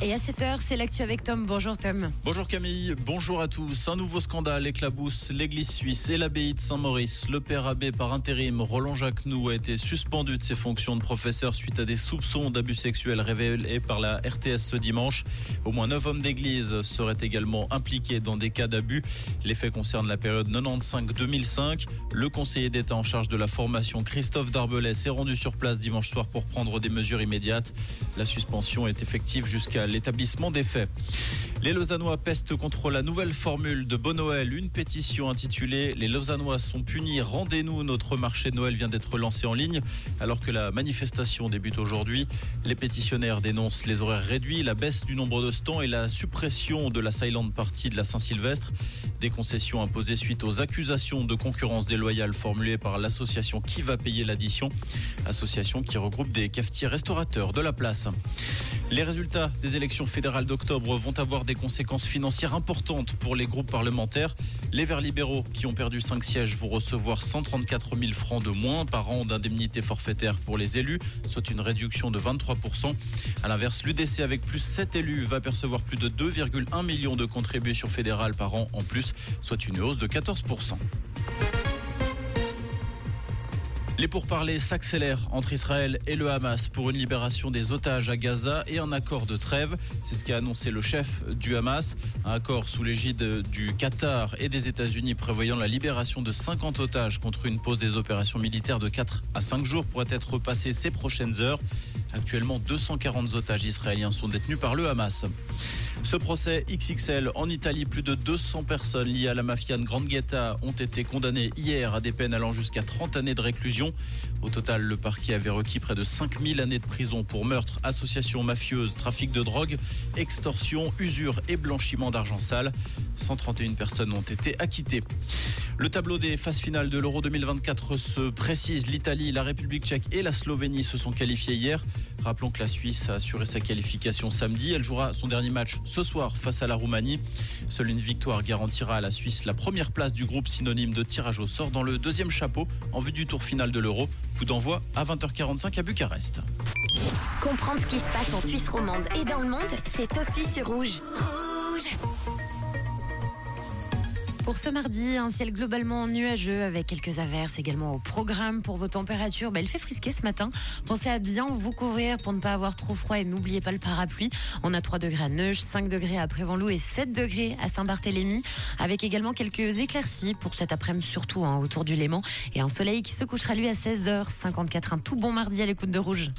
Et à 7h, c'est l'actu avec Tom. Bonjour Tom. Bonjour Camille, bonjour à tous. Un nouveau scandale éclabousse l'église suisse et l'abbaye de Saint-Maurice. Le père abbé par intérim, Roland Jacquenoux, a été suspendu de ses fonctions de professeur suite à des soupçons d'abus sexuels révélés par la RTS ce dimanche. Au moins 9 hommes d'église seraient également impliqués dans des cas d'abus. Les faits concernent la période 95-2005. Le conseiller d'État en charge de la formation, Christophe Darbelay, s'est rendu sur place dimanche soir pour prendre des mesures immédiates. La suspension est effective jusqu'à l'établissement des faits. Les Lausannois pestent contre la nouvelle formule de Bon Noël. Une pétition intitulée Les Lausannois sont punis, rendez-nous. Notre marché de Noël vient d'être lancé en ligne alors que la manifestation débute aujourd'hui. Les pétitionnaires dénoncent les horaires réduits, la baisse du nombre de stands et la suppression de la silent party de la Saint-Sylvestre. Des concessions imposées suite aux accusations de concurrence déloyale formulées par l'association Qui va payer l'addition Association qui regroupe des cafetiers restaurateurs de la place. Les résultats des fédérales d'octobre vont avoir des conséquences financières importantes pour les groupes parlementaires. Les Verts libéraux, qui ont perdu 5 sièges, vont recevoir 134 000 francs de moins par an d'indemnité forfaitaire pour les élus, soit une réduction de 23%. À l'inverse, l'UDC, avec plus 7 élus, va percevoir plus de 2,1 millions de contributions fédérales par an en plus, soit une hausse de 14%. Les pourparlers s'accélèrent entre Israël et le Hamas pour une libération des otages à Gaza et un accord de trêve. C'est ce qu'a annoncé le chef du Hamas. Un accord sous l'égide du Qatar et des États-Unis prévoyant la libération de 50 otages contre une pause des opérations militaires de 4 à 5 jours pourrait être repassé ces prochaines heures. Actuellement, 240 otages israéliens sont détenus par le Hamas. Ce procès XXL en Italie, plus de 200 personnes liées à la mafia de Grandghetta ont été condamnées hier à des peines allant jusqu'à 30 années de réclusion. Au total, le parquet avait requis près de 5000 années de prison pour meurtre, association mafieuse, trafic de drogue, extorsion, usure et blanchiment d'argent sale. 131 personnes ont été acquittées. Le tableau des phases finales de l'Euro 2024 se précise. L'Italie, la République tchèque et la Slovénie se sont qualifiés hier. Rappelons que la Suisse a assuré sa qualification samedi. Elle jouera son dernier match ce soir face à la Roumanie. Seule une victoire garantira à la Suisse la première place du groupe synonyme de tirage au sort dans le deuxième chapeau en vue du tour final de l'Euro. Coup d'envoi à 20h45 à Bucarest. Comprendre ce qui se passe en Suisse romande et dans le monde, c'est aussi sur Rouge. Pour ce mardi, un ciel globalement nuageux avec quelques averses également au programme pour vos températures. Ben, il fait frisquer ce matin. Pensez à bien vous couvrir pour ne pas avoir trop froid et n'oubliez pas le parapluie. On a 3 degrés à Neuge, 5 degrés à Prévenloup et 7 degrés à Saint-Barthélemy avec également quelques éclaircies pour cet après-midi surtout hein, autour du Léman et un soleil qui se couchera lui à 16h54. Un tout bon mardi à l'écoute de Rouge.